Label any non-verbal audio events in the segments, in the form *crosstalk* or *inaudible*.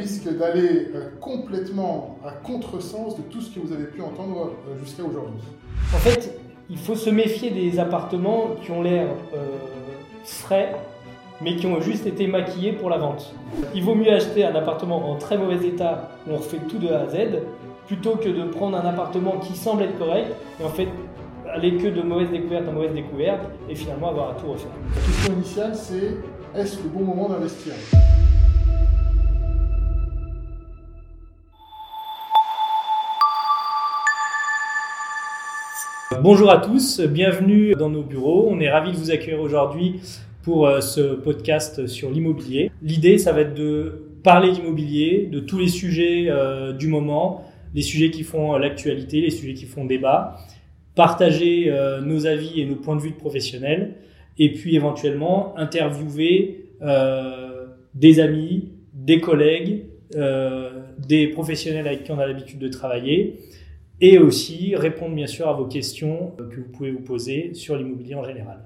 risque d'aller euh, complètement à contresens de tout ce que vous avez pu entendre euh, jusqu'à aujourd'hui. En fait, il faut se méfier des appartements qui ont l'air euh, frais, mais qui ont juste été maquillés pour la vente. Il vaut mieux acheter un appartement en très mauvais état où on refait tout de A à Z, plutôt que de prendre un appartement qui semble être correct et en fait aller que de mauvaise découverte en mauvaise découverte et finalement avoir à tout refaire. La question initiale, c'est est-ce le bon moment d'investir? Bonjour à tous, bienvenue dans nos bureaux. On est ravis de vous accueillir aujourd'hui pour euh, ce podcast sur l'immobilier. L'idée, ça va être de parler d'immobilier, de tous les sujets euh, du moment, les sujets qui font euh, l'actualité, les sujets qui font débat, partager nos avis et nos points de vue de professionnels, et puis éventuellement interviewer des amis, des collègues, des professionnels avec qui on a l'habitude de travailler et aussi répondre bien sûr à vos questions que vous pouvez vous poser sur l'immobilier en général.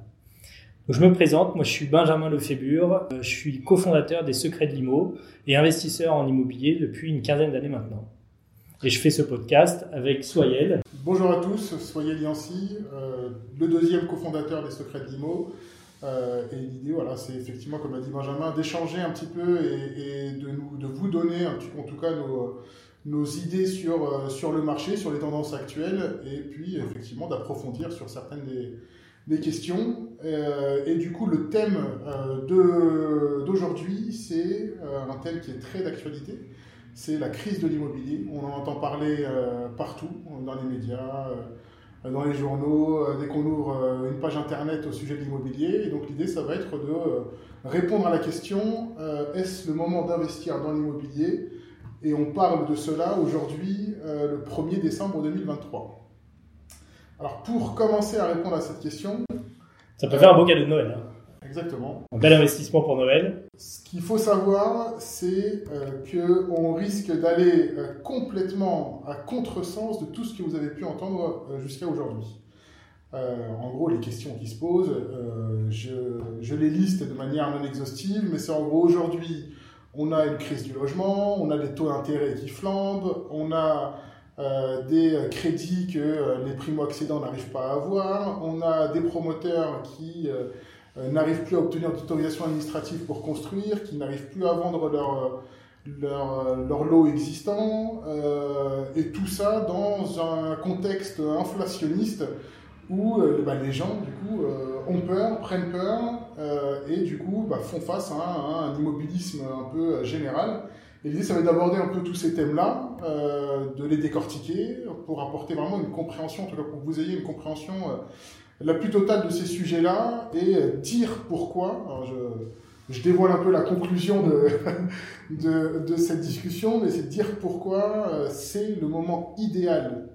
je me présente, moi je suis Benjamin Lefébure, je suis cofondateur des Secrets de l'IMO et investisseur en immobilier depuis une quinzaine d'années maintenant. Et je fais ce podcast avec Soyel. Bonjour à tous, Soyel Yancy, euh, le deuxième cofondateur des Secrets de l'IMO. Euh, et l'idée, voilà, c'est effectivement, comme a dit Benjamin, d'échanger un petit peu et, de, de vous donner, en tout cas, nos, nos idées sur, euh, sur le marché, sur les tendances actuelles, et puis effectivement d'approfondir sur certaines des, questions. Euh, et du coup, le thème euh, d'aujourd'hui, c'est euh, un thème qui est très d'actualité, c'est la crise de l'immobilier. On en entend parler partout, dans les médias, dans les journaux, dès qu'on ouvre une page internet au sujet de l'immobilier. Et donc l'idée, ça va être de répondre à la question, est-ce le moment d'investir dans l'immobilier? Et on parle de cela aujourd'hui, euh, le 1er décembre 2023. Alors, pour commencer à répondre à cette question. Ça peut faire un beau cadeau de Noël. Hein. Exactement. Un bel investissement pour Noël. Ce qu'il faut savoir, c'est euh, qu'on risque d'aller euh, complètement à contresens de tout ce que vous avez pu entendre jusqu'à aujourd'hui. en gros, les questions qui se posent, je, je, les liste de manière non exhaustive, mais c'est en gros aujourd'hui, on a une crise du logement, on a des taux d'intérêt qui flambent, on a euh, des crédits que euh, les primo-accédants n'arrivent pas à avoir, on a des promoteurs qui euh, n'arrivent plus à obtenir d'autorisation administrative pour construire, qui n'arrivent plus à vendre leur, leur, leur lot existant, et tout ça dans un contexte inflationniste où bah, les gens, du coup, ont peur, prennent peur, euh, et du coup bah, font face à un, immobilisme un peu euh, général. Et l'idée, ça va être d'aborder un peu tous ces thèmes-là, euh, de les décortiquer pour apporter vraiment une compréhension, en tout cas pour que vous ayez une compréhension la plus totale de ces sujets-là et dire pourquoi. Je, dévoile un peu la conclusion de, *laughs* de, cette discussion, mais c'est dire pourquoi c'est le moment idéal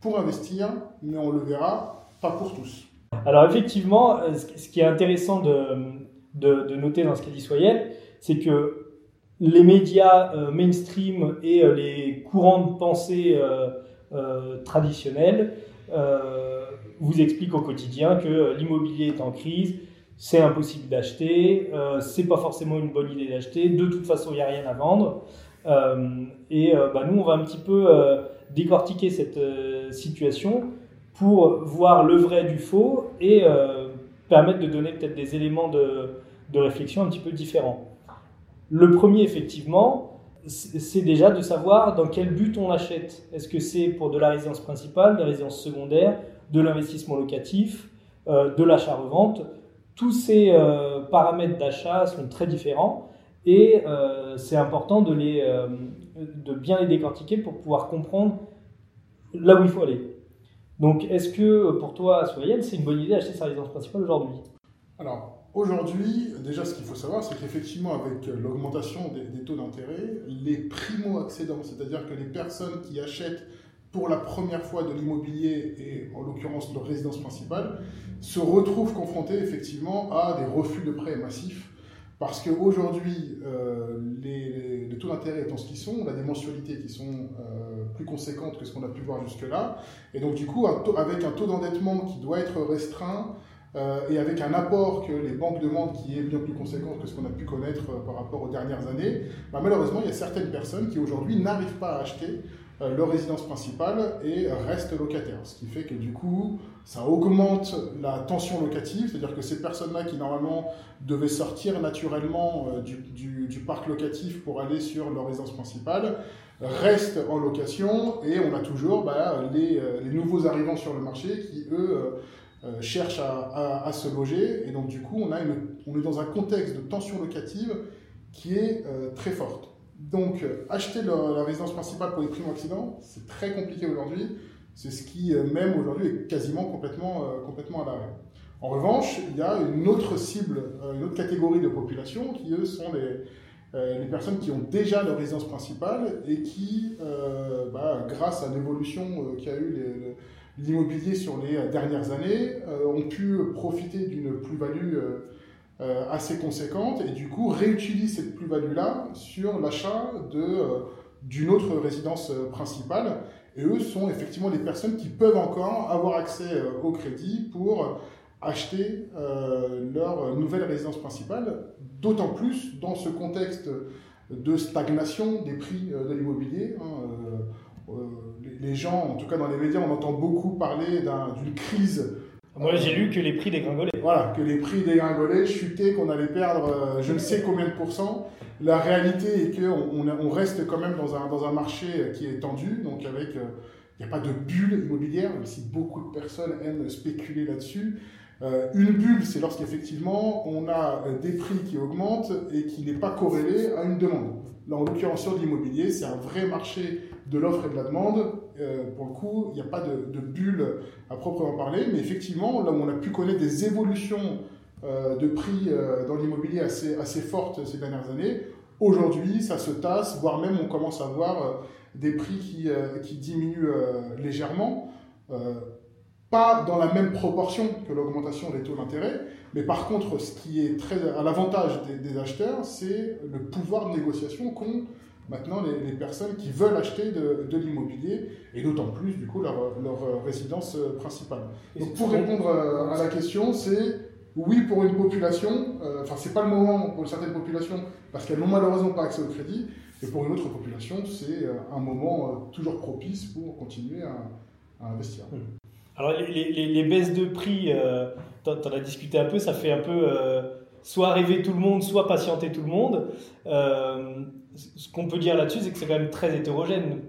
pour investir, mais on le verra, pour tous. Alors effectivement, euh, ce qui est intéressant de, noter dans ce qu'a dit Soyel, c'est que les médias euh, mainstream et euh, les courants de pensée traditionnels vous expliquent au quotidien que l'immobilier est en crise, c'est impossible d'acheter, c'est pas forcément une bonne idée d'acheter, de toute façon il n'y a rien à vendre. et bah, nous on va un petit peu décortiquer cette situation pour voir le vrai du faux et euh, permettre de donner peut-être des éléments de, réflexion un petit peu différents. Le premier, effectivement, c'est déjà de savoir dans quel but on achète. Est-ce que c'est pour de la résidence principale, de la résidence secondaire, de l'investissement locatif, euh, de l'achat-revente? Tous ces euh, paramètres d'achat sont très différents et c'est important de, les, de bien les décortiquer pour pouvoir comprendre là où il faut aller. Donc, est-ce que pour toi, Soyel, c'est une bonne idée d'acheter sa résidence principale aujourd'hui? Alors, aujourd'hui, déjà, ce qu'il faut savoir, c'est qu'effectivement, avec l'augmentation des, taux d'intérêt, les primo-accédants, c'est-à-dire que les personnes qui achètent pour la première fois de l'immobilier, et en l'occurrence leur résidence principale, se retrouvent confrontés effectivement à des refus de prêts massifs. Parce qu'aujourd'hui, euh, les, taux d'intérêt étant ce qu'ils sont, on a qui sont euh, plus conséquentes que ce qu'on a pu voir jusque-là. Et donc, du coup, avec un taux d'endettement qui doit être restreint, et avec un apport que les banques demandent qui est bien plus conséquent que ce qu'on a pu connaître par rapport aux dernières années, bah, malheureusement, il y a certaines personnes qui aujourd'hui n'arrivent pas à acheter leur résidence principale et restent locataires. Ce qui fait que du coup, ça augmente la tension locative, c'est-à-dire que ces personnes-là qui normalement devaient sortir naturellement du, parc locatif pour aller sur leur résidence principale, restent en location et on a toujours bah, les, euh, les, nouveaux arrivants sur le marché qui, eux, euh, euh, cherchent à, à, se loger. Et donc, du coup, on, a une, on est dans un contexte de tension locative qui est très forte. Donc, acheter la, résidence principale pour les primo-accidents, c'est très compliqué aujourd'hui. C'est ce qui, même aujourd'hui, est quasiment complètement, complètement à l'arrêt. En revanche, il y a une autre cible, une autre catégorie de population qui, eux, sont les, euh, les personnes qui ont déjà leur résidence principale et qui, euh, bah, grâce à l'évolution euh, qu'a eu l'immobilier sur les dernières années, ont pu profiter d'une plus-value assez conséquente et du coup réutilisent cette plus-value-là sur l'achat d'une autre résidence principale. Et eux sont effectivement les personnes qui peuvent encore avoir accès au crédit pour acheter euh, leur nouvelle résidence principale, d'autant plus dans ce contexte de stagnation des prix euh, de l'immobilier. Hein, euh, les gens, en tout cas dans les médias, on entend beaucoup parler d'une crise. Moi, j'ai lu que les prix dégringolaient. Voilà, que les prix dégringolaient, chutaient, qu'on allait perdre je ne sais combien de pourcents. La réalité est qu'on on reste quand même dans un, dans un marché qui est tendu, donc avec il n'y a pas de bulle immobilière, même si beaucoup de personnes aiment spéculer là-dessus. Euh, une bulle, c'est lorsqu'effectivement on a euh, des prix qui augmentent et qui n'est pas corrélé à une demande. Là, en l'occurrence, sur l'immobilier, c'est un vrai marché de l'offre et de la demande. Euh, pour le coup, il n'y a pas de, bulle à proprement parler, mais effectivement, là où on a pu connaître des évolutions de prix dans l'immobilier assez, fortes ces dernières années, aujourd'hui, ça se tasse, voire même on commence à voir des prix qui diminuent légèrement pas dans la même proportion que l'augmentation des taux d'intérêt, mais par contre, ce qui est très à l'avantage des, acheteurs, c'est le pouvoir de négociation qu'ont maintenant les, personnes qui veulent acheter de, de l'immobilier, et d'autant plus, du coup, leur, leur résidence principale. Donc, pour répondre à la question, c'est oui pour une population, euh, enfin, c'est pas le moment pour certaines populations, parce qu'elles n'ont malheureusement pas accès au crédit, et pour une autre population, c'est euh, un moment euh, toujours propice pour continuer à, à investir. Mmh. Alors, les, les, baisses de prix, euh, tu en as discuté un peu, ça fait un peu euh, soit rêver tout le monde, soit patienter tout le monde. Euh, ce qu'on peut dire là-dessus, c'est que c'est quand même très hétérogène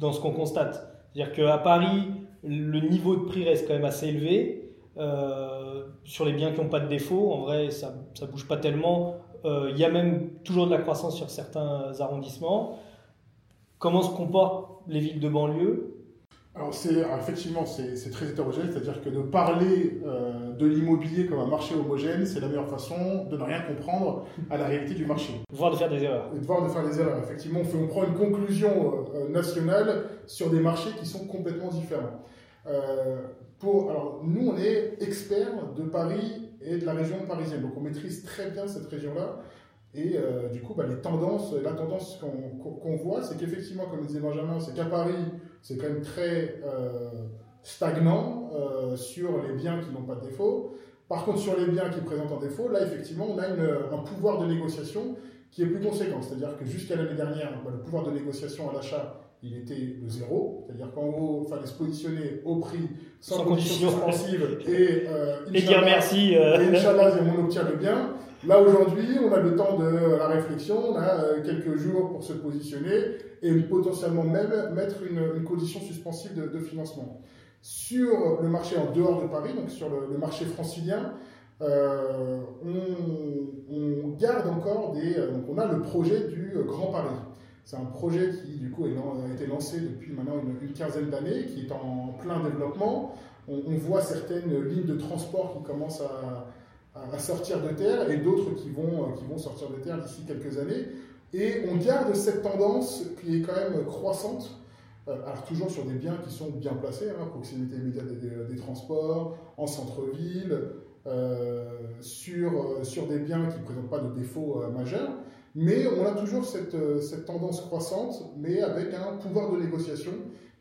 dans ce qu'on constate. C'est-à-dire qu'à Paris, le niveau de prix reste quand même assez élevé. Euh, sur les biens qui n'ont pas de défaut, en vrai, ça ne bouge pas tellement. Il y a même toujours de la croissance sur certains arrondissements. Comment se comportent les villes de banlieue? Alors, c'est, effectivement, c'est, très hétérogène, c'est-à-dire que de parler euh, de l'immobilier comme un marché homogène, c'est la meilleure façon de ne rien comprendre à la réalité du marché. Voire de faire des erreurs. Et de voir de faire des erreurs. Effectivement, on, fait, on prend une conclusion euh, nationale sur des marchés qui sont complètement différents. Euh, pour, alors, nous, on est experts de Paris et de la région parisienne, donc on maîtrise très bien cette région-là. Et euh, du coup, bah, les tendances, la tendance qu'on voit, c'est qu'effectivement, comme disait Benjamin, c'est qu'à Paris, c'est quand même très euh, stagnant euh, sur les biens qui n'ont pas de défaut. Par contre, sur les biens qui présentent un défaut, là, effectivement, on a une, un pouvoir de négociation qui est plus conséquent. C'est-à-dire que jusqu'à l'année dernière, bah, le pouvoir de négociation à l'achat, il était de zéro. C'est-à-dire qu'en gros, il fallait se positionner au prix sans, conditions suspensives et, euh, et dire merci. Euh... Et Inch'Allah, on obtient le bien. Là, aujourd'hui, on a le temps de la réflexion, on a euh, quelques jours pour se positionner et potentiellement même mettre une, condition suspensive de, financement. Sur le marché en dehors de Paris, donc sur le, marché francilien, euh, on, garde encore des. Euh, donc, on a le projet du Grand Paris. C'est un projet qui, du coup, a été lancé depuis maintenant une, quinzaine d'années, qui est en plein développement. On, voit certaines lignes de transport qui commencent à, à sortir de terre et d'autres qui vont, euh, qui vont sortir de terre d'ici quelques années. Et on garde cette tendance qui est quand même croissante, euh, alors toujours sur des biens qui sont bien placés, hein, proximité immédiate des, transports, en centre-ville, euh, sur, sur des biens qui ne présentent pas de défauts euh, majeurs. Mais on a toujours cette, cette tendance croissante, mais avec un pouvoir de négociation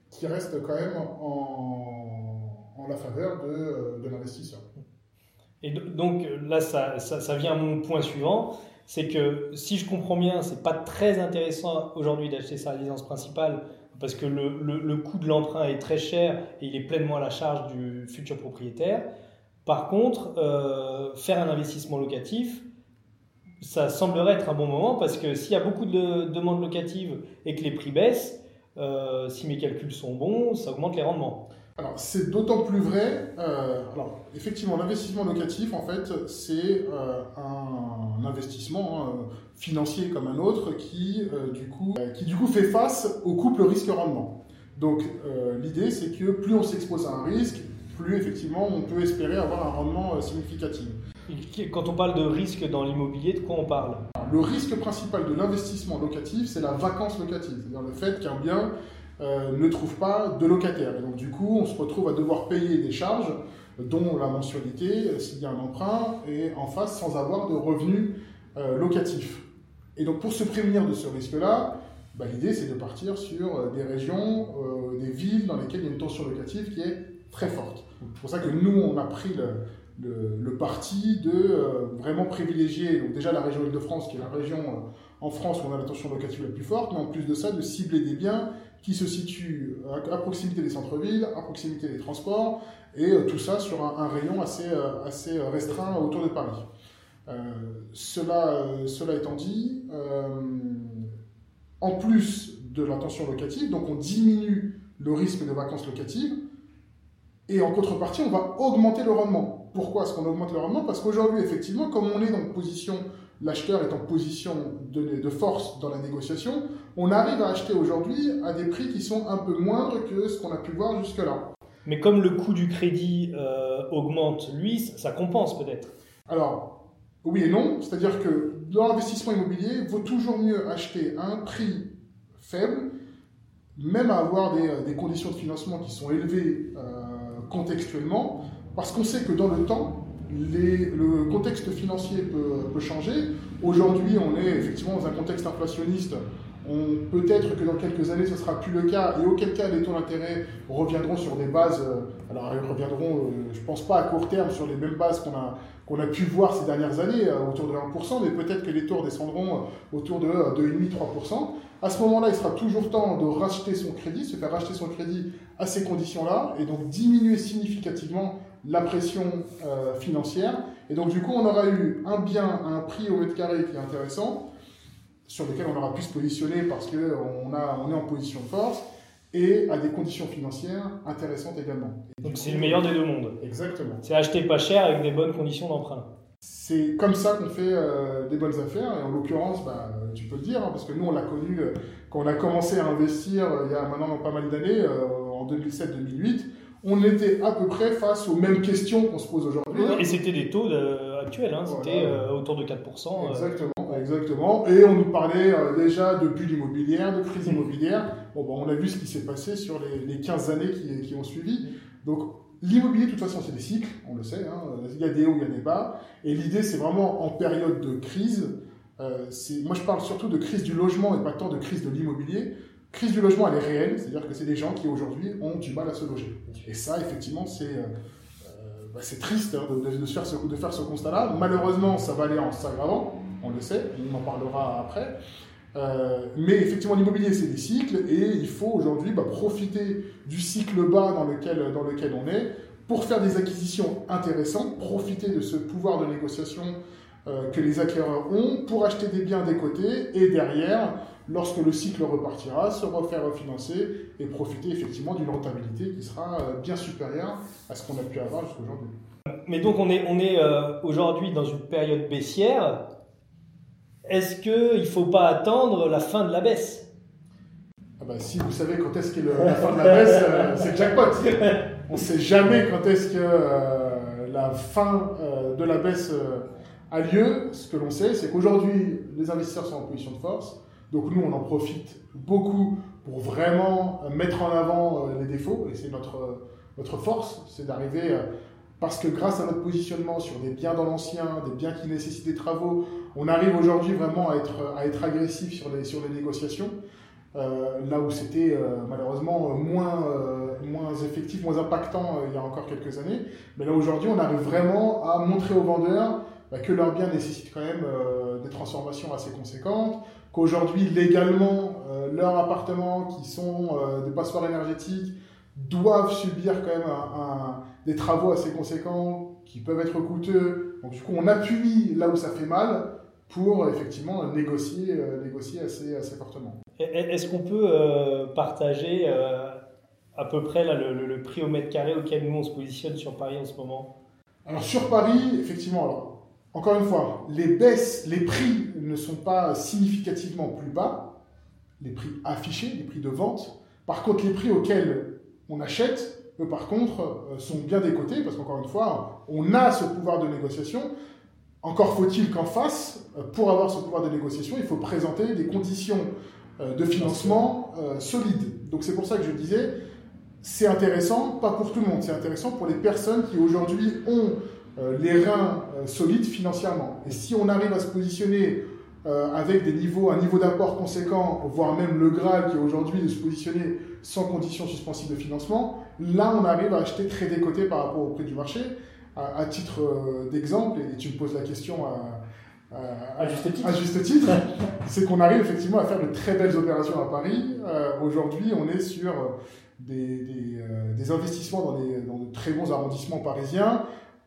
qui reste quand même en, en la faveur de, de l'investisseur. Et donc là, ça, ça, vient à mon point suivant, c'est que si je comprends bien, c'est pas très intéressant aujourd'hui d'acheter sa résidence principale parce que le, le, coût de l'emprunt est très cher et il est pleinement à la charge du futur propriétaire. Par contre, euh, faire un investissement locatif, ça semblerait être un bon moment parce que s'il y a beaucoup de demandes locatives et que les prix baissent, euh, si mes calculs sont bons, ça augmente les rendements. Alors, c'est d'autant plus vrai. Euh, alors, effectivement, l'investissement locatif, en fait, c'est euh, un investissement hein, financier comme un autre qui, du coup, qui, du coup, fait face au couple risque-rendement. Donc, l'idée, c'est que plus on s'expose à un risque, plus, effectivement, on peut espérer avoir un rendement significatif. Quand on parle de risque dans l'immobilier, de quoi on parle? Le risque principal de l'investissement locatif, c'est la vacance locative, c'est-à-dire le fait qu'un bien euh, ne trouve pas de locataire. Et donc du coup, on se retrouve à devoir payer des charges, dont la mensualité, euh, s'il y a un emprunt, et en face sans avoir de revenus euh, locatifs. Et donc pour se prémunir de ce risque-là, bah, l'idée c'est de partir sur des régions, des villes dans lesquelles il y a une tension locative qui est très forte. C'est pour ça que nous, on a pris le, parti de vraiment privilégier déjà la région Île-de-France, qui est la région en France où on a la tension locative la plus forte, mais en plus de ça, de cibler des biens qui se situe à, proximité des centres-villes, à proximité des transports, et euh, tout ça sur un, rayon assez, euh, assez restreint autour de Paris. Euh, cela, cela étant dit, en plus de la tension locative, donc on diminue le risque de vacances locatives, et en contrepartie, on va augmenter le rendement. Pourquoi est-ce qu'on augmente le rendement? Parce qu'aujourd'hui, effectivement, comme on est dans une position l'acheteur est en position de, force dans la négociation, on arrive à acheter aujourd'hui à des prix qui sont un peu moindres que ce qu'on a pu voir jusque-là. Mais comme le coût du crédit euh, augmente, lui, ça compense peut-être Alors, oui et non. C'est-à-dire que dans l'investissement immobilier, il vaut toujours mieux acheter à un prix faible, même à avoir des, conditions de financement qui sont élevées euh, contextuellement, parce qu'on sait que dans le temps, le contexte financier peut, changer. Aujourd'hui, on est effectivement dans un contexte inflationniste. Peut-être que dans quelques années, ce ne sera plus le cas, et auquel cas les taux d'intérêt reviendront sur des bases, euh, alors ils reviendront, euh, je ne pense pas à court terme, sur les mêmes bases qu'on a, a pu voir ces dernières années, euh, autour de 1%, mais peut-être que les taux descendront autour de 2,5-3%. À ce moment-là, il sera toujours temps de racheter son crédit, se faire racheter son crédit à ces conditions-là, et donc diminuer significativement la pression financière. Et donc, du coup, on aura eu un bien à un prix au mètre carré qui est intéressant, sur lequel on aura pu se positionner parce qu'on on est en position de force, et à des conditions financières intéressantes également. donc, c'est le meilleur des deux mondes. Exactement. C'est acheter pas cher avec des bonnes conditions d'emprunt. C'est comme ça qu'on fait euh, des bonnes affaires, et en l'occurrence, bah, tu peux le dire, hein, parce que nous, on l'a connu euh, quand on a commencé à investir il y a maintenant pas mal d'années, en 2007-2008 on était à peu près face aux mêmes questions qu'on se pose aujourd'hui. Et c'était des taux euh, actuels, hein, c'était euh, autour de 4%. Euh. Exactement, exactement. Et on nous parlait déjà de bulle immobilière, de crise immobilière. Bon, ben, on a vu ce qui s'est passé sur les, 15 années qui, ont suivi. Donc, l'immobilier, de toute façon, c'est des cycles, on le sait. Hein. Il y a des hauts, il y a des bas. Et l'idée, c'est vraiment en période de crise. moi, je parle surtout de crise du logement et pas tant de crise de l'immobilier crise du logement, elle est réelle, c'est-à-dire que c'est des gens qui aujourd'hui ont du mal à se loger. Et ça, effectivement, c'est euh, euh, bah, triste hein, de, faire ce, de faire ce constat-là. Malheureusement, ça va aller en s'aggravant, on le sait, on en parlera après. Euh, mais effectivement, l'immobilier, c'est des cycles, et il faut aujourd'hui bah, profiter du cycle bas dans lequel, dans lequel on est pour faire des acquisitions intéressantes, profiter de ce pouvoir de négociation que les acquéreurs ont pour acheter des biens des côtés et derrière lorsque le cycle repartira, se refaire refinancer et profiter effectivement d'une rentabilité qui sera euh, bien supérieure à ce qu'on a pu avoir jusqu'à aujourd'hui. Mais donc on est, on est euh, aujourd'hui dans une période baissière. Est-ce qu'il ne faut pas attendre la fin de la baisse? Ah bah, Si vous savez quand est-ce qu'est la fin de la baisse, euh, c'est jackpot. *laughs* On ne sait jamais quand est-ce que la fin de la baisse a lieu. Ce que l'on sait, c'est qu'aujourd'hui, les investisseurs sont en position de force donc nous, on en profite beaucoup pour vraiment mettre en avant euh, les défauts, et c'est notre, notre force, c'est d'arriver, euh, parce que grâce à notre positionnement sur des biens dans l'ancien, des biens qui nécessitent des travaux, on arrive aujourd'hui vraiment à être, agressif sur les, négociations. là où c'était malheureusement moins, moins effectif, moins impactant il y a encore quelques années. Mais là aujourd'hui, on arrive vraiment à montrer aux vendeurs bah, que leur bien nécessite quand même des transformations assez conséquentes, qu'aujourd'hui légalement, leurs appartements qui sont des passoires énergétiques doivent subir quand même un, des travaux assez conséquents qui peuvent être coûteux. Donc du coup, on appuie là où ça fait mal pour effectivement négocier, euh, négocier assez, assez fortement. Est-ce qu'on peut euh, partager euh, à peu près là, le, prix au mètre carré auquel nous on se positionne sur Paris en ce moment? Alors sur Paris, effectivement, alors, encore une fois, les baisses, les prix ne sont pas significativement plus bas, les prix affichés, les prix de vente. Par contre, les prix auxquels on achète, eux par contre, euh, sont bien décotés, parce qu'encore une fois, on a ce pouvoir de négociation. Encore faut-il qu'en face, euh, pour avoir ce pouvoir de négociation, il faut présenter des conditions euh, de financement solides. Donc c'est pour ça que je disais, c'est intéressant, pas pour tout le monde, c'est intéressant pour les personnes qui aujourd'hui ont les reins solides financièrement. Et si on arrive à se positionner euh, avec des niveaux, un niveau d'apport conséquent, voire même le Graal qui est aujourd'hui de se positionner sans condition suspensive de financement, là on arrive à acheter très décoté par rapport au prix du marché. À, titre euh, d'exemple, et tu me poses la question à, juste titre, *laughs* c'est qu'on arrive effectivement à faire de très belles opérations à Paris. Euh, aujourd'hui, on est sur des, des, investissements dans, dans, de très bons arrondissements parisiens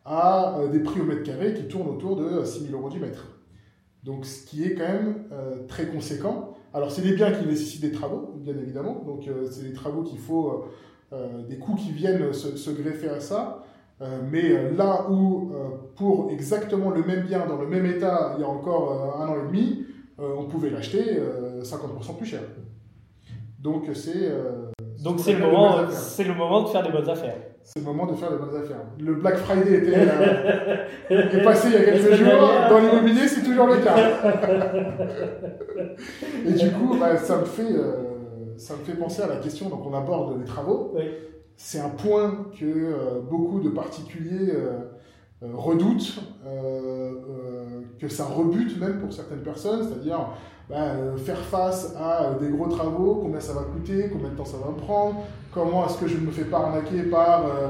à des prix au mètre carré qui tournent autour de 6 000 euros du mètre. Donc, ce qui est quand même euh, très conséquent. Alors, c'est des biens qui nécessitent des travaux, bien évidemment. Donc, euh, c'est des travaux qu'il faut, euh, des coûts qui viennent se, greffer à ça. mais là où, pour exactement le même bien, dans le même état, il y a encore un an et demi, on pouvait l'acheter 50% plus cher. Donc, c'est. Donc, c'est le, moment, c'est le moment de faire des bonnes affaires c'est le moment de faire des bonnes affaires. Le Black Friday était, euh, *laughs* est passé il y a quelques jours. Dans l'immobilier, c'est toujours le cas. *laughs* Et du coup, bah, ça, me fait, euh, ça me fait penser à la question. Donc, on aborde les travaux. C'est un point que euh, beaucoup de particuliers redoutent, que ça rebute même pour certaines personnes, c'est-à-dire bah, faire face à des gros travaux, combien ça va coûter, combien de temps ça va me prendre, Comment est-ce que je ne me fais pas arnaquer par euh,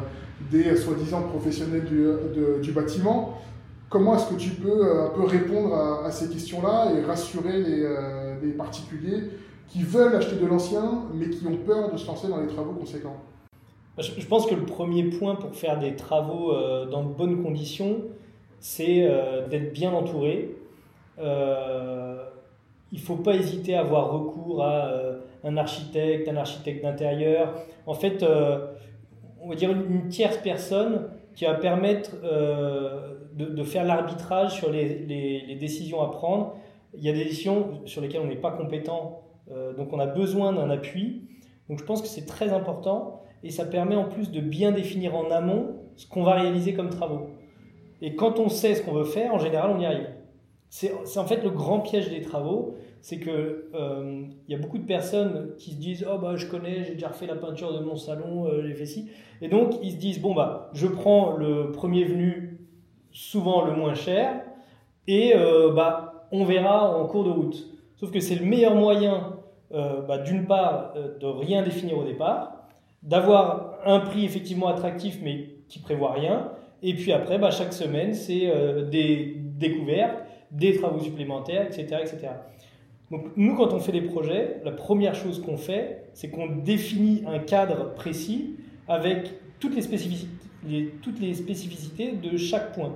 des soi-disant professionnels du, bâtiment Comment est-ce que tu peux euh, un peu répondre à, ces questions-là et rassurer euh, les, particuliers qui veulent acheter de l'ancien mais qui ont peur de se lancer dans les travaux conséquents? Je pense que le premier point pour faire des travaux dans de bonnes conditions, c'est d'être bien entouré. Il ne faut pas hésiter à avoir recours à un architecte, un architecte d'intérieur. En fait, euh, on va dire une, tierce personne qui va permettre euh, de, faire l'arbitrage sur les, décisions à prendre. Il y a des décisions sur lesquelles on n'est pas compétent, euh, donc on a besoin d'un appui. Donc je pense que c'est très important et ça permet en plus de bien définir en amont ce qu'on va réaliser comme travaux. Et quand on sait ce qu'on veut faire, en général, on y arrive. C'est en fait le grand piège des travaux, c'est que euh, il y a beaucoup de personnes qui se disent oh bah je connais, j'ai déjà refait la peinture de mon salon, euh, j'ai ci, et donc ils se disent bon bah je prends le premier venu, souvent le moins cher, et euh, bah on verra en cours de route. Sauf que c'est le meilleur moyen, bah, d'une part, de rien définir au départ, d'avoir un prix effectivement attractif mais qui prévoit rien, et puis après bah, chaque semaine c'est des découvertes, des travaux supplémentaires, etc., etc. Donc nous, quand on fait des projets, la première chose qu'on fait, c'est qu'on définit un cadre précis avec toutes les spécificités, de chaque point.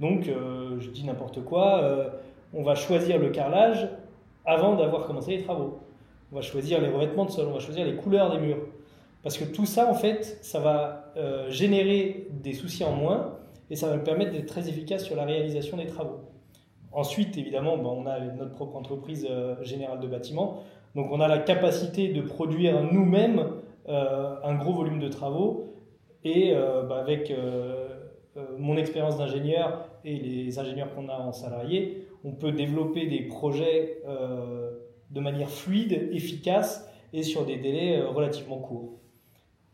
Donc, euh, je dis n'importe quoi, euh, on va choisir le carrelage avant d'avoir commencé les travaux. On va choisir les revêtements de sol, on va choisir les couleurs des murs. Parce que tout ça, en fait, ça va euh, générer des soucis en moins et ça va permettre d'être très efficace sur la réalisation des travaux. Ensuite, évidemment, ben, on a notre propre entreprise euh, générale de bâtiment. Donc, on a la capacité de produire nous-mêmes euh, un gros volume de travaux. Et euh, ben, avec mon expérience d'ingénieur et les ingénieurs qu'on a en salarié, on peut développer des projets de manière fluide, efficace et sur des délais relativement courts.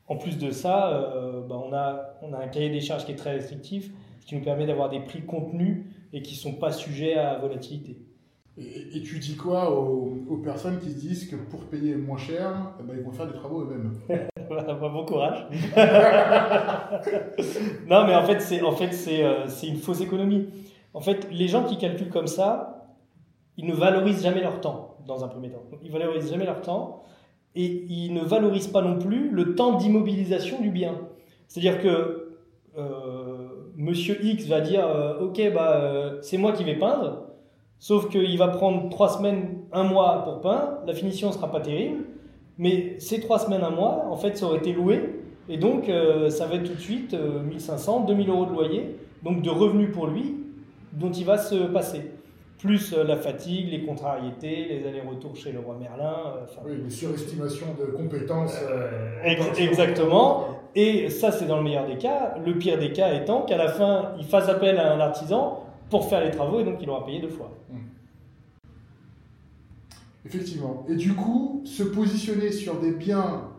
En plus de ça, ben, on, a, on a un cahier des charges qui est très restrictif, ce qui nous permet d'avoir des prix contenus et qui ne sont pas sujets à volatilité. Et, tu dis quoi aux, personnes qui disent que pour payer moins cher, eh ben, ils vont faire des travaux eux-mêmes? *laughs* Bon courage. *laughs* non, mais en fait, c'est en fait, euh, une fausse économie. En fait, les gens qui calculent comme ça, ils ne valorisent jamais leur temps, dans un premier temps. Ils valorisent jamais leur temps et ils ne valorisent pas non plus le temps d'immobilisation du bien. C'est-à-dire que euh, Monsieur X va dire euh, Ok, bah, c'est moi qui vais peindre Sauf qu'il va prendre trois semaines, un mois pour peindre, la finition sera pas terrible, mais ces trois semaines, un mois, en fait, ça aurait été loué, et donc euh, ça va être tout de suite 1500, euh, 2000 euros de loyer, donc de revenus pour lui, dont il va se passer. Plus euh, la fatigue, les contrariétés, les allers-retours chez le roi Merlin. oui, les surestimations de compétences. exactement. Et ça, c'est dans le meilleur des cas. Le pire des cas étant qu'à la fin, il fasse appel à un artisan pour faire les travaux et donc il aura payé deux fois. Hmm. Effectivement. Et du coup, se positionner sur des biens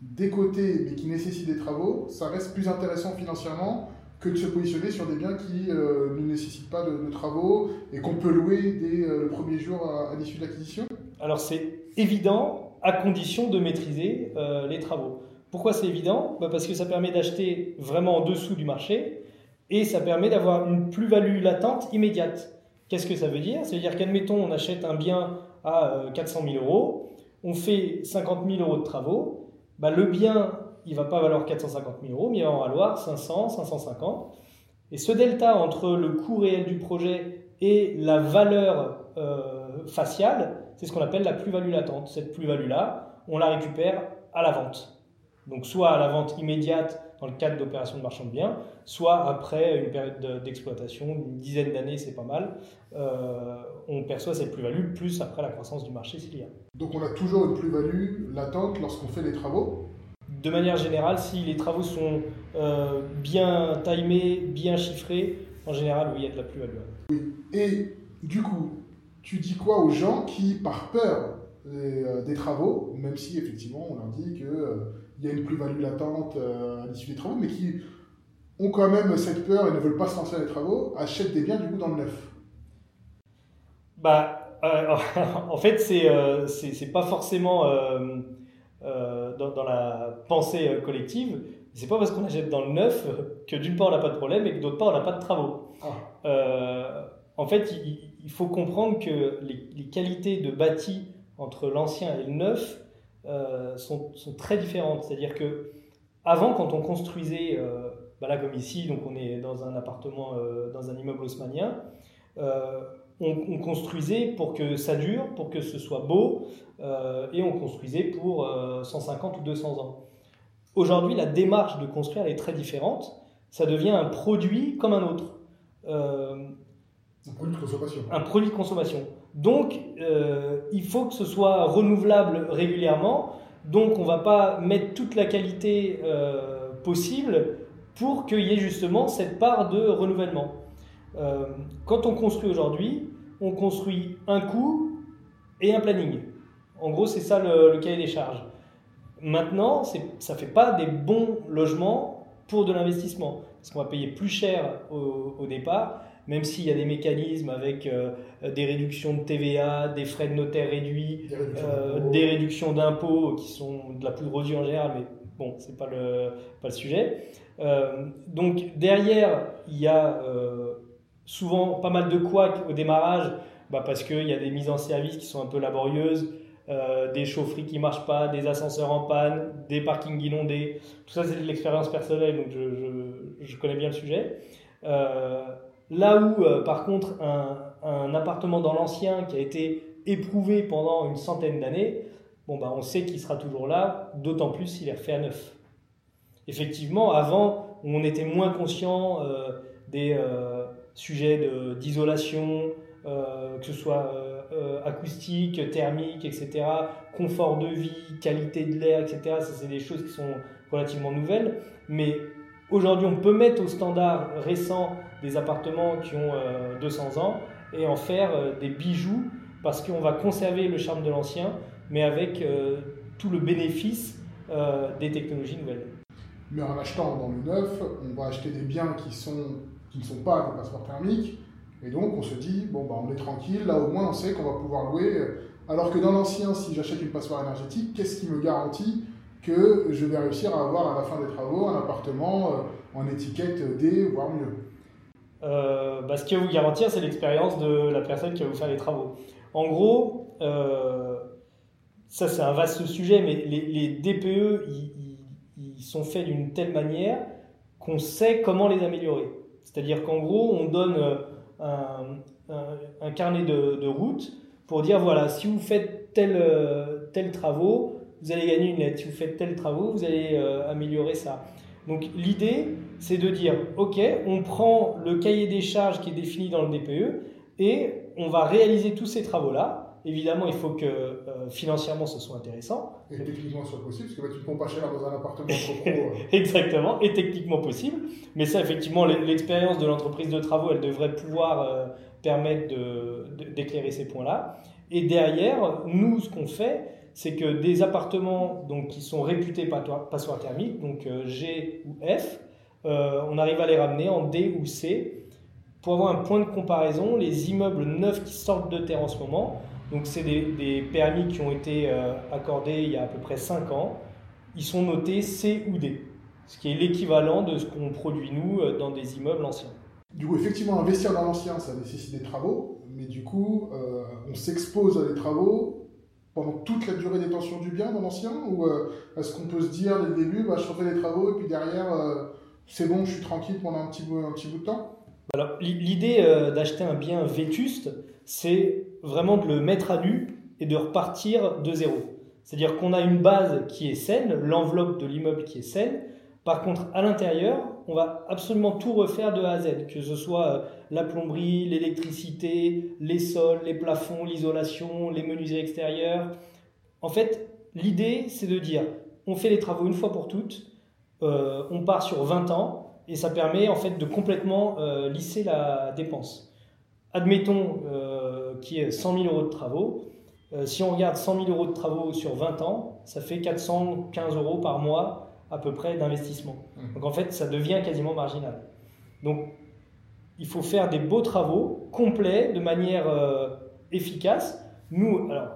décotés mais qui nécessitent des travaux, ça reste plus intéressant financièrement que de se positionner sur des biens qui euh, ne nécessitent pas de, travaux et qu'on peut louer dès euh, le premier jour à, l'issue de l'acquisition Alors c'est évident à condition de maîtriser euh, les travaux. Pourquoi c'est évident? Bah, Parce que ça permet d'acheter vraiment en dessous du marché et ça permet d'avoir une plus-value latente immédiate. Qu'est-ce que ça veut dire? Ça veut dire qu'admettons, on achète un bien à 400 euh, 000 euros, on fait 50 000 euros de travaux, bah, le bien, il va pas valoir 450 000 euros, mais il va en valoir 500, 550. Et ce delta entre le coût réel du projet et la valeur euh, faciale, c'est ce qu'on appelle la plus-value latente. Cette plus-value-là, on la récupère à la vente. Donc soit à la vente immédiate dans le cadre d'opérations de marchand de biens, soit après une période d'exploitation, une dizaine d'années, c'est pas mal, euh, on perçoit cette plus-value, plus après la croissance du marché s'il y a. Donc on a toujours une plus-value latente lorsqu'on fait les travaux? De manière générale, si les travaux sont euh, bien timés, bien chiffrés, en général, oui, il y a de la plus-value. Oui, et du coup, tu dis quoi aux gens qui, par peur des, euh, travaux, même si effectivement on leur dit qu'il y a une plus-value latente à l'issue des travaux, mais qui ont quand même cette peur et ne veulent pas se lancer dans les travaux, achètent des biens du coup dans le neuf? Bah, euh, *laughs* en fait, c'est euh, c'est pas forcément euh, euh, dans, dans, la pensée collective. C'est pas parce qu'on achète dans le neuf que d'une part on n'a pas de problème et que d'autre part on n'a pas de travaux. Ah. en fait, il, il, faut comprendre que les, les qualités de bâti entre l'ancien et le neuf sont, sont, très différentes. C'est-à-dire que avant, quand on construisait bah là comme ici, donc on est dans un appartement, euh, dans un immeuble haussmanien, euh, on, construisait pour que ça dure, pour que ce soit beau, euh, et on construisait pour 150 ou 200 ans. Aujourd'hui, la démarche de construire est très différente. Ça devient un produit comme un autre. un produit de consommation. Un produit de consommation. Donc, il faut que ce soit renouvelable régulièrement. Donc, on ne va pas mettre toute la qualité possible pour qu'il y ait justement cette part de renouvellement. Euh, quand on construit aujourd'hui, on construit un coût et un planning. En gros, c'est ça le, cahier des charges. Maintenant, ça ne fait pas des bons logements pour de l'investissement. Parce qu'on va payer plus cher au, départ, même s'il y a des mécanismes avec euh, des réductions de TVA, des frais de notaire réduits, des réductions d'impôts qui sont de la poudre aux yeux en général, mais bon, ce n'est pas le, pas le sujet. Euh, donc derrière, il y a euh, souvent pas mal de couacs au démarrage, bah parce qu'il y a des mises en service qui sont un peu laborieuses, euh, des chaufferies qui marchent pas, des ascenseurs en panne, des parkings inondés. Tout ça, c'est de l'expérience personnelle, donc je, connais bien le sujet. là où, par contre, un, appartement dans l'ancien qui a été éprouvé pendant une centaine d'années, bon, bah, on sait qu'il sera toujours là, d'autant plus s'il est refait à neuf. Effectivement, avant, on était moins conscient euh, des euh, sujets d'isolation, euh, que ce soit acoustique, thermique, etc., confort de vie, qualité de l'air, etc. Ça, c'est des choses qui sont relativement nouvelles. Mais aujourd'hui, on peut mettre au standard récent des appartements qui ont 200 ans et en faire des bijoux parce qu'on va conserver le charme de l'ancien, mais avec tout le bénéfice des technologies nouvelles. Mais en achetant dans le neuf, on va acheter des biens qui, sont, qui ne sont pas des passeports thermiques, Et donc on se dit, bon, bah, on est tranquille, là au moins on sait qu'on va pouvoir louer. Alors que dans l'ancien, si j'achète une passoire énergétique, qu'est-ce qui me garantit que je vais réussir à avoir à la fin des travaux un appartement euh, en étiquette D, voire mieux? Euh, bah, Ce qui va vous garantir, c'est l'expérience de la personne qui va vous faire les travaux. En gros, euh, ça c'est un vaste sujet, mais les, DPE, ils, sont faits d'une telle manière qu'on sait comment les améliorer. C'est-à-dire qu'en gros, on donne un, carnet de, route pour dire voilà, si vous faites tel, tel travaux, vous allez gagner une lettre. Si vous faites tel travaux, vous allez euh, améliorer ça. Donc l'idée, c'est de dire, OK, on prend le cahier des charges qui est défini dans le DPE et on va réaliser tous ces travaux-là. Évidemment, il faut que euh, financièrement ce soit intéressant. Et techniquement ce soit possible, parce que bah, tu ne prends pas cher dans un appartement trop pro. *laughs* Euh. Exactement, et techniquement possible. Mais ça, effectivement, l'expérience de l'entreprise de travaux, elle devrait pouvoir permettre d'éclairer ces points-là. Et derrière, nous, ce qu'on fait, c'est que des appartements donc, qui sont réputés passoires thermiques, donc euh, G ou F, euh, on arrive à les ramener en D ou C. Pour avoir un point de comparaison, les immeubles neufs qui sortent de terre en ce moment, donc c'est des, permis qui ont été euh, accordés il y a à peu près 5 ans, ils sont notés C ou D, ce qui est l'équivalent de ce qu'on produit nous dans des immeubles anciens. Du coup, effectivement, investir dans l'ancien, ça nécessite des travaux, mais du coup, on s'expose à des travaux pendant toute la durée des tensions du bien dans l'ancien Ou euh, est-ce qu'on peut se dire dès le début, bah, je refais les travaux et puis derrière, euh, c'est bon, je suis tranquille pendant un petit bout, un petit bout de temps? Alors, l'idée euh, d'acheter un bien vétuste, c'est vraiment de le mettre à nu et de repartir de zéro. C'est-à-dire qu'on a une base qui est saine, l'enveloppe de l'immeuble qui est saine. Par contre, à l'intérieur, on va absolument tout refaire de A à Z, que ce soit euh, la plomberie, l'électricité, les sols, les plafonds, l'isolation, les menuiseries extérieures. En fait, l'idée, c'est de dire, on fait les travaux une fois pour toutes, euh, on part sur 20 ans, et ça permet en fait de complètement euh, lisser la dépense. Admettons y ait 100 000 euros de travaux. si on regarde 100 000 euros de travaux sur 20 ans, ça fait 415 euros par mois à peu près d'investissement. Mmh. Donc en fait, ça devient quasiment marginal. Donc il faut faire des beaux travaux complets de manière euh, efficace. Nous, alors.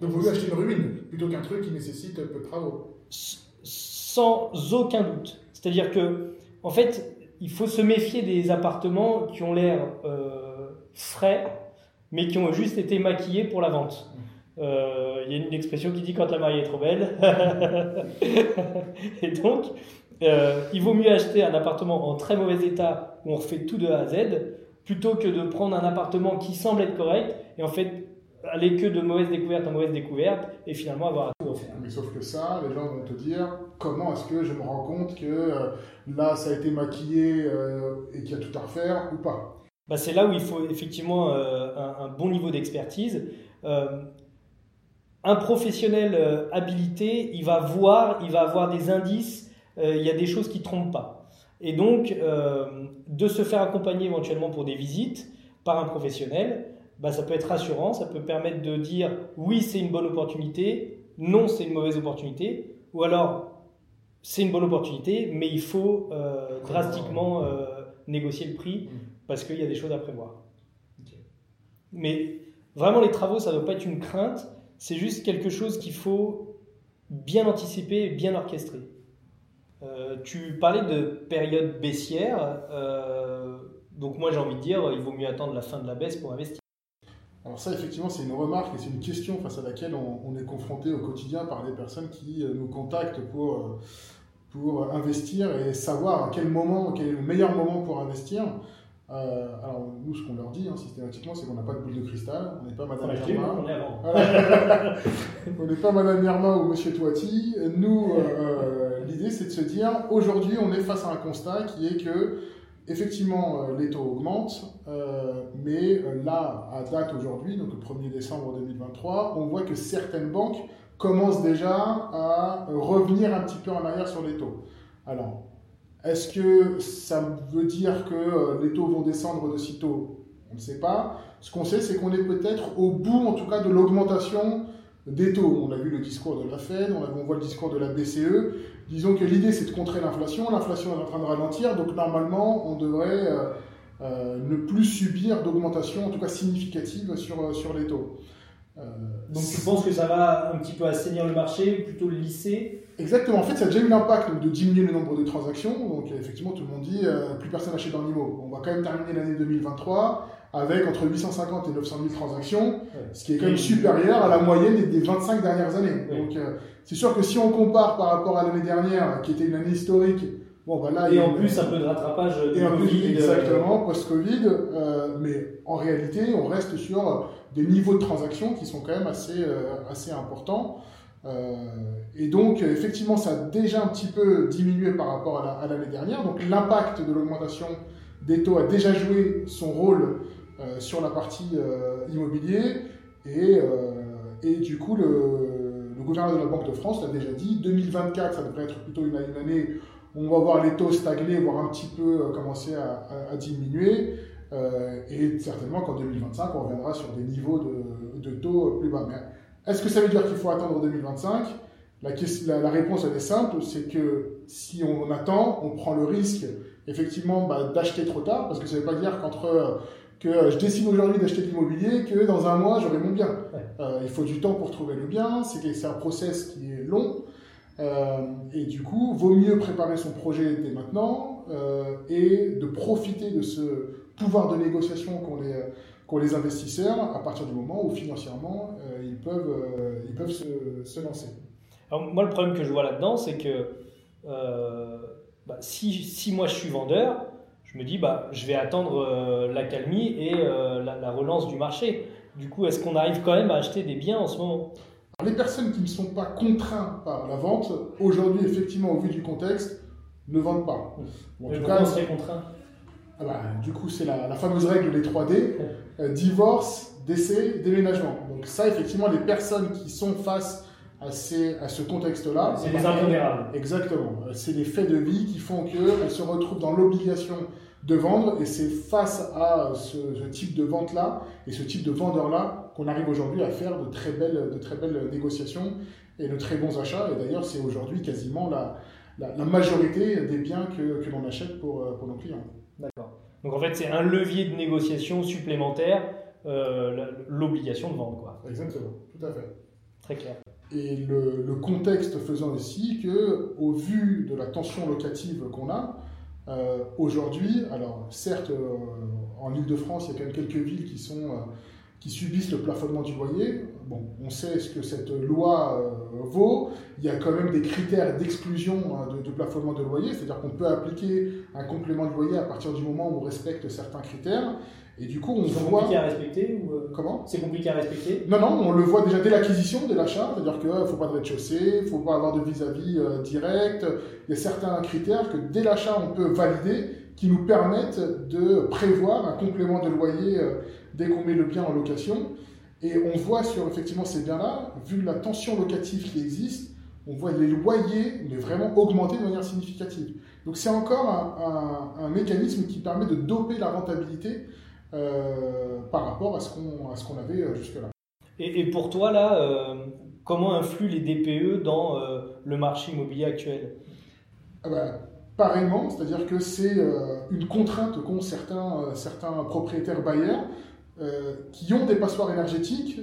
Donc vous acheter une ruine plutôt qu'un truc qui nécessite peu de travaux. Sans aucun doute. C'est-à-dire que, en fait, il faut se méfier des appartements qui ont l'air euh, frais, mais qui ont juste été maquillés pour la vente. Euh, il y a une expression qui dit quand la mariée est trop belle. *laughs* et donc, euh, il vaut mieux acheter un appartement en très mauvais état où on refait tout de A à Z plutôt que de prendre un appartement qui semble être correct et en fait aller que de mauvaise découverte en mauvaise découverte et finalement avoir à tout refaire. Mais sauf que ça, les gens vont te dire comment est-ce que je me rends compte que euh, là ça a été maquillé et qu'il y a tout à refaire ou pas? Bah, C'est là où il faut effectivement un, un, bon niveau d'expertise un professionnel euh, habilité, il va voir, il va avoir des indices, euh, il y a des choses qui ne trompent pas. Et donc, euh, de se faire accompagner éventuellement pour des visites par un professionnel, bah, ça peut être rassurant, ça peut permettre de dire oui, c'est une bonne opportunité, non, c'est une mauvaise opportunité, ou alors c'est une bonne opportunité, mais il faut drastiquement négocier le prix mmh. Parce qu'il y a des choses à prévoir. Mais vraiment, les travaux, ça ne doit pas être une crainte c'est juste quelque chose qu'il faut bien anticiper et bien orchestrer. Euh, tu parlais de période baissière, euh, donc moi j'ai envie de dire, il vaut mieux attendre la fin de la baisse pour investir. Alors ça, effectivement, c'est une remarque et c'est une question face à laquelle on, est confronté au quotidien par des personnes qui euh, nous contactent pour, pour investir et savoir à quel moment, quel est le meilleur moment pour investir. Euh, alors, nous, ce qu'on leur dit hein, systématiquement, c'est qu'on n'a pas de boule de cristal, on n'est pas Madame Irma. *laughs* On n'est pas Madame Irma ou Monsieur Toiti. Nous, euh, euh, l'idée, c'est de se dire aujourd'hui, on est face à un constat qui est que, effectivement, les taux augmentent, mais là, à date aujourd'hui, donc le 1er décembre 2023, on voit que certaines banques commencent déjà à revenir un petit peu en arrière sur les taux. Alors, est-ce que ça veut dire que euh, les taux vont descendre de sitôt On ne sait pas. Ce qu'on sait, c'est qu'on est peut-être au bout, en tout cas, de l'augmentation des taux. On a vu le discours de la Fed, on, voit le discours de la BCE. Disons que l'idée, c'est de contrer l'inflation. L'inflation est en train de ralentir, donc normalement, on devrait euh, ne plus subir d'augmentation, en tout cas significative, sur les taux. Donc tu penses que ça va un petit peu assainir le marché, plutôt le lisser Exactement. En fait, ça a déjà eu l'impact de diminuer le nombre de transactions. Donc, effectivement, tout le monde dit euh, plus personne n'achète dans l'IMO. On va quand même terminer l'année 2023 avec entre 850 et 900 000 transactions, ce qui est quand même supérieur à la moyenne des 25 dernières années. Donc, euh, c'est sûr que si on compare par rapport à l'année dernière, qui était une année historique, bon, bah là, et en plus un peu de rattrapage et Covid, euh, exactement post-Covid, mais en réalité, on reste sur des niveaux de transactions qui sont quand même assez assez importants. Euh, et donc, effectivement, ça a déjà un petit peu diminué par rapport à l'année dernière. Donc, l'impact de l'augmentation des taux a déjà joué son rôle euh, sur la partie euh, immobilier. Et, et, du coup, le, le, gouverneur de la Banque de France l'a déjà dit, 2024, ça devrait être plutôt une, année on va voir les taux stagner, voire un petit peu commencer à, à, diminuer. et certainement qu'en 2025, on reviendra sur des niveaux de, de taux plus bas. Mais est-ce que ça veut dire qu'il faut attendre 2025 la, la, réponse elle est simple, c'est que si on attend, on prend le risque effectivement bah, d'acheter trop tard, parce que ça ne veut pas dire qu'entre euh, que je décide aujourd'hui d'acheter de l'immobilier, que dans un mois j'aurai mon bien. Euh, il faut du temps pour trouver le bien, c'est un process qui est long, euh, et du coup, vaut mieux préparer son projet dès maintenant et de profiter de ce pouvoir de négociation qu'ont les pour les investisseurs à partir du moment où financièrement euh, ils peuvent, euh, ils peuvent se, lancer. Alors, moi, le problème que je vois là-dedans, c'est que euh, bah, si, si, moi je suis vendeur, je me dis bah, je vais attendre l'accalmie et la, relance du marché. Du coup, est-ce qu'on arrive quand même à acheter des biens en ce moment? Les personnes qui ne sont pas contraintes par la vente, aujourd'hui, effectivement, au vu du contexte, ne vendent pas. en tout cas, serait contraint? Ah bah, du coup, c'est la, fameuse règle des 3D, euh, divorce, décès, déménagement. Donc ça, effectivement, les personnes qui sont face à, ces, à ce contexte-là... C'est des impondérables. Exactement. C'est des faits de vie qui font qu'elles se retrouvent dans l'obligation de vendre, et c'est face à ce, type de vente-là, et ce type de vendeur-là, qu'on arrive aujourd'hui à faire de très, belles, de très belles négociations et de très bons achats. Et d'ailleurs, c'est aujourd'hui quasiment la, la, majorité des biens que, que l'on achète pour, euh, pour nos clients. D'accord. Donc en fait, c'est un levier de négociation supplémentaire, euh, l'obligation de vendre. Quoi. Exactement, tout à fait. Très clair. Et le, contexte faisant aussi que, au vu de la tension locative qu'on a, euh, aujourd'hui, alors certes, euh, en Ile-de-France, il y a quand même quelques villes qui, sont, qui subissent le plafonnement du loyer. Bon, on sait ce que cette loi vaut. Il y a quand même des critères d'exclusion hein, de, de, plafonnement de loyer, c'est-à-dire qu'on peut appliquer un complément de loyer à partir du moment où on respecte certains critères. Et du coup, on C'est compliqué à respecter ou euh, Comment? C'est compliqué à respecter? Non, non, on le voit déjà dès l'acquisition, dès l'achat, c'est-à-dire qu'il ne faut pas de rez-de-chaussée, il ne faut pas avoir de vis-à-vis euh, direct. Il y a certains critères que dès l'achat, on peut valider qui nous permettent de prévoir un complément de loyer euh, dès qu'on met le bien en location. Et on voit sur effectivement ces biens-là, vu la tension locative qui existe, on voit les loyers mais vraiment augmenter de manière significative. Donc c'est encore un, mécanisme qui permet de doper la rentabilité euh, par rapport à ce qu'on avait euh, jusque-là. Et, pour toi, là, euh, comment influent les DPE dans le marché immobilier actuel? Ah bah, Pareillement, c'est-à-dire que c'est une contrainte qu'ont certains, certains propriétaires bailleurs qui ont des passoires énergétiques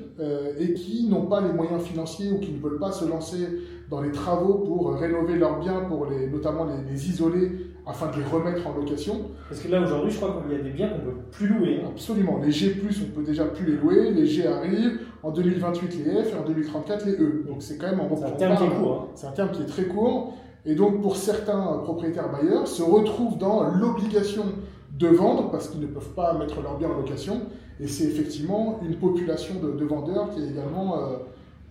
et qui n'ont pas les moyens financiers ou qui ne veulent pas se lancer dans les travaux pour rénover leurs biens, pour les, notamment les, isoler afin de les remettre en location. Parce que là aujourd'hui, je crois qu'il y a des biens qu'on ne peut plus louer. Absolument. Les G, on peut déjà plus les louer. Les G arrivent. En 2028, les F et en 2034, les E. Donc c'est quand même en C'est un terme qui est court. Hein. C'est un terme qui est très court. Et donc pour certains propriétaires bailleurs, se retrouvent dans l'obligation de vendre parce qu'ils ne peuvent pas mettre leurs biens en location. Et c'est effectivement une population de, vendeurs qui est également. Euh,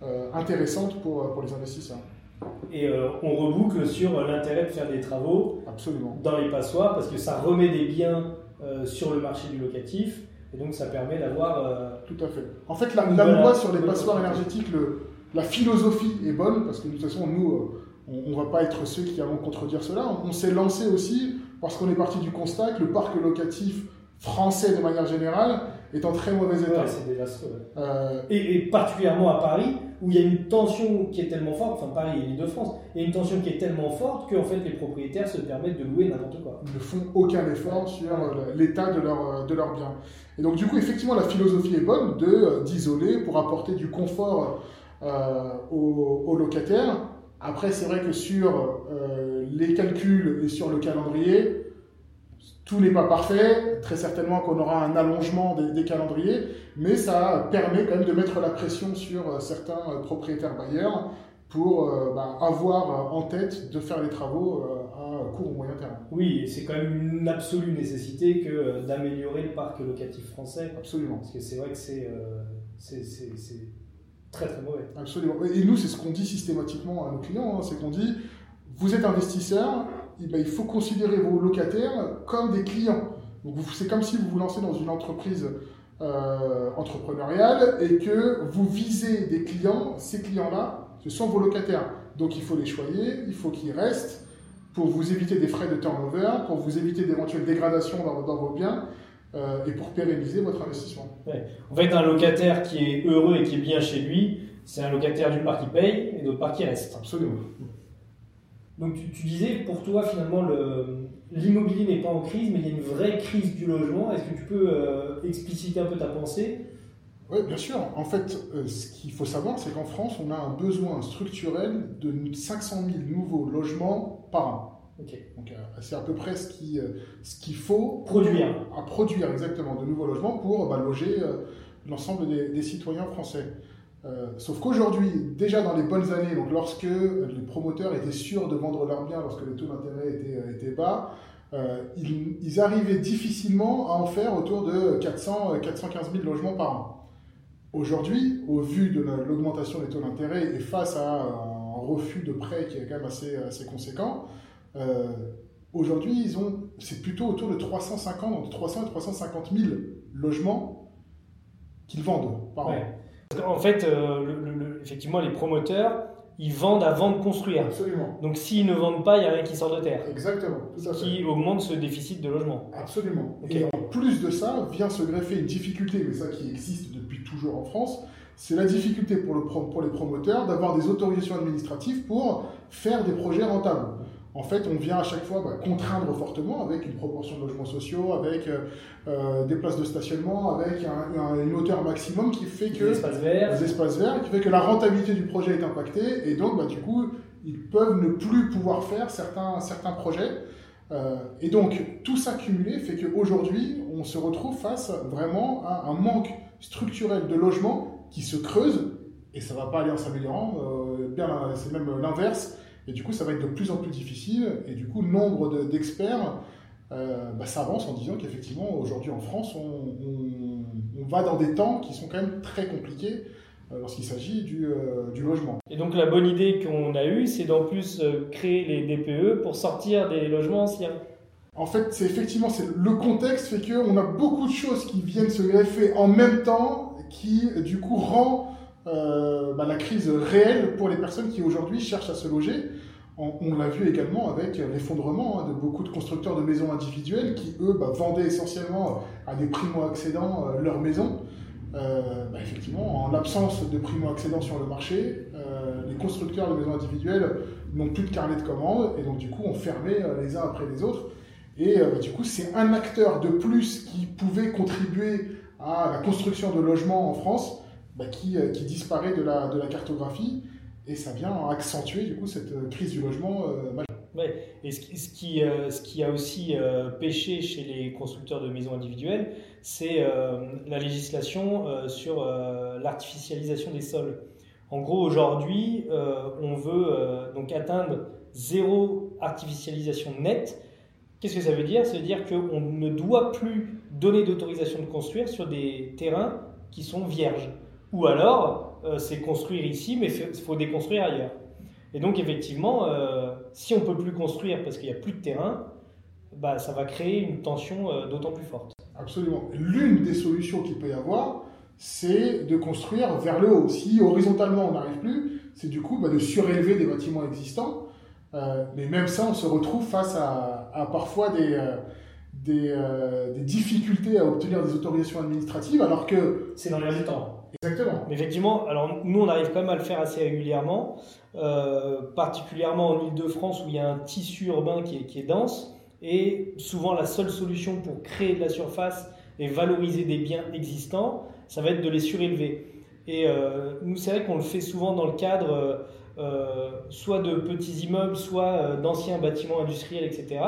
euh, intéressante pour, pour les investisseurs. Et euh, on reboucle sur l'intérêt de faire des travaux Absolument. dans les passoires parce que ça remet des biens sur le marché du locatif et donc ça permet d'avoir. Tout à fait. En fait, la, la loi sur les passoires énergétiques, le, la philosophie est bonne parce que de toute façon, nous, on ne va pas être ceux qui allons contredire cela. On, s'est lancé aussi parce qu'on est parti du constat que le parc locatif français de manière générale est en très mauvais état. c'est désastreux. Euh, et, particulièrement à Paris, où il y a une tension qui est tellement forte, enfin pareil, l'île de France, il y a une tension qui est tellement forte qu'en fait les propriétaires se permettent de louer n'importe quoi. Ils ne font aucun effort sur euh, l'état de leur, de leur bien. Et donc du coup, effectivement, la philosophie est bonne de d'isoler pour apporter du confort aux, aux, locataires. Après, c'est vrai que sur les calculs et sur le calendrier, tout n'est pas parfait, très certainement qu'on aura un allongement des, calendriers, mais ça permet quand même de mettre la pression sur euh, certains euh, propriétaires bailleurs pour euh, bah, avoir en tête de faire les travaux à court ou moyen terme. Oui, et c'est quand même une absolue nécessité que d'améliorer le parc locatif français. Absolument. Parce que c'est vrai que c'est très très mauvais. Absolument. Et nous, c'est ce qu'on dit systématiquement à nos clients, hein, c'est qu'on dit, vous êtes investisseur, eh ben, il faut considérer vos locataires comme des clients. C'est comme si vous vous lancez dans une entreprise euh, entrepreneuriale et que vous visez des clients. Ces clients-là, ce sont vos locataires. Donc il faut les choyer, il faut qu'ils restent pour vous éviter des frais de turnover, pour vous éviter d'éventuelles dégradations dans, dans, vos biens. Euh, et pour pérenniser votre investissement. En fait, un locataire qui est heureux et qui est bien chez lui, c'est un locataire d'une part qui paye et d'autre part qui reste. Absolument. Donc tu, disais, pour toi finalement, l'immobilier n'est pas en crise, mais il y a une vraie crise du logement. Est-ce que tu peux euh, expliciter un peu ta pensée? Oui, bien sûr. En fait, euh, ce qu'il faut savoir, c'est qu'en France, on a un besoin structurel de 500 000 nouveaux logements par an. Donc euh, c'est à peu près ce qu'il ce qu'il faut produire. À produire exactement de nouveaux logements pour bah, loger l'ensemble des, des, citoyens français. Euh, sauf qu'aujourd'hui, déjà dans les bonnes années, lorsque les promoteurs étaient sûrs de vendre leurs biens, lorsque les taux d'intérêt étaient, euh, bas, euh, ils, arrivaient difficilement à en faire autour de 400, 415 000 logements par an. Aujourd'hui, au vu de l'augmentation des taux d'intérêt et face à un refus de prêt qui est quand même assez, conséquent, aujourd'hui, c'est plutôt autour de 350, entre 300 et 350 000 logements qu'ils vendent par an. En fait, euh, effectivement, les promoteurs, ils vendent avant de construire. Absolument. Donc s'ils ne vendent pas, il n'y a rien qui sort de terre. Exactement. ce qui augmente ce déficit de logement. Absolument. Et en plus de ça, vient se greffer une difficulté, mais ça qui existe depuis toujours en France, c'est la difficulté pour, le, pour les promoteurs d'avoir des autorisations administratives pour faire des projets rentables en fait, on vient à chaque fois bah, contraindre fortement avec une proportion de logements sociaux, avec euh, euh, des places de stationnement, avec une hauteur maximum qui fait que... Des espaces verts. Des espaces verts, qui fait que la rentabilité du projet est impactée, et donc, bah, du coup, ils peuvent ne plus pouvoir faire certains, certains projets. Euh, et donc, tout ça cumulé fait qu'aujourd'hui, on se retrouve face vraiment à un manque structurel de logements qui se creuse, et ça ne va pas aller en s'améliorant, bien c'est même l'inverse et du coup, ça va être de plus en plus difficile. Et du coup, nombre d'experts euh, bah, s'avancent en disant qu'effectivement, aujourd'hui en France, on, va dans des temps qui sont quand même très compliqués euh, lorsqu'il s'agit du, euh, du, logement. Et donc la bonne idée qu'on a eue, c'est d'en plus créer les DPE pour sortir des logements anciens. En fait, c'est effectivement c'est le contexte fait qu'on a beaucoup de choses qui viennent se greffer en même temps, qui du coup rend euh, bah, la crise réelle pour les personnes qui aujourd'hui cherchent à se loger. On, l'a vu également avec l'effondrement hein, de beaucoup de constructeurs de maisons individuelles qui, eux, bah, vendaient essentiellement à des primo-accédants euh, leurs maisons. Euh, bah, effectivement, en l'absence de primo-accédants sur le marché, les constructeurs de maisons individuelles n'ont plus de carnet de commandes et donc du coup ont fermé les uns après les autres. Et du coup, c'est un acteur de plus qui pouvait contribuer à la construction de logements en France bah, qui, euh, disparaît de la cartographie et ça vient accentuer du coup cette euh, crise du logement euh, majeure. Ouais. Et ce, qui, qui a aussi pêché chez les constructeurs de maisons individuelles, c'est la législation sur l'artificialisation des sols. En gros, aujourd'hui, on veut donc atteindre zéro artificialisation nette. Qu'est-ce que ça veut dire? Ça veut dire qu'on ne doit plus donner d'autorisation de construire sur des terrains qui sont vierges. Ou alors, euh, c'est construire ici, mais il faut déconstruire ailleurs. Et donc, effectivement, euh, si on ne peut plus construire parce qu'il n'y a plus de terrain, bah, ça va créer une tension euh, d'autant plus forte. Absolument. L'une des solutions qu'il peut y avoir, c'est de construire vers le haut. Si horizontalement on n'arrive plus, c'est du coup bah, de surélever des bâtiments existants. mais même ça, on se retrouve face à, à parfois des, des, des, difficultés à obtenir des autorisations administratives, alors que... C'est dans l'air du temps Exactement. Mais effectivement, alors nous, on arrive quand même à le faire assez régulièrement, euh, particulièrement en Ile-de-France où il y a un tissu urbain qui est, dense. Et souvent, la seule solution pour créer de la surface et valoriser des biens existants, ça va être de les surélever. Et euh, nous, c'est vrai qu'on le fait souvent dans le cadre euh, soit de petits immeubles, soit d'anciens bâtiments industriels, etc.,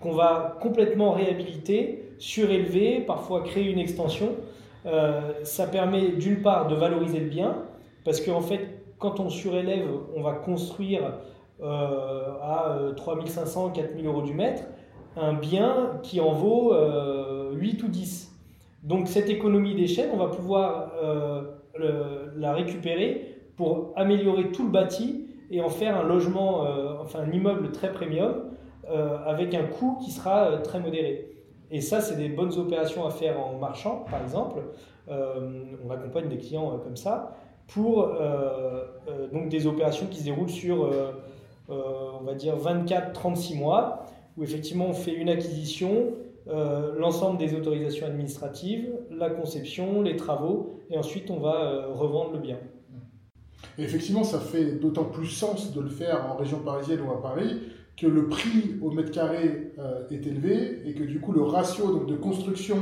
qu'on va complètement réhabiliter, surélever, parfois créer une extension. Ça permet d'une part de valoriser le bien, parce qu'en fait, quand on surélève, on va construire à 3500, 4000 euros du mètre un bien qui en vaut 8 ou 10. Donc cette économie d'échelle, on va pouvoir la récupérer pour améliorer tout le bâti et en faire un logement, euh, enfin un immeuble très premium euh, avec un coût qui sera euh, très modéré. Et ça, c'est des bonnes opérations à faire en marchand, par exemple. on accompagne des clients comme ça pour donc des opérations qui se déroulent sur, on va dire, 24-36 mois, où effectivement on fait une acquisition, euh, l'ensemble des autorisations administratives, la conception, les travaux, et ensuite on va euh, revendre le bien. Et effectivement, ça fait d'autant plus sens de le faire en région parisienne ou à Paris que le prix au mètre carré euh, est élevé et que du coup le ratio donc, de construction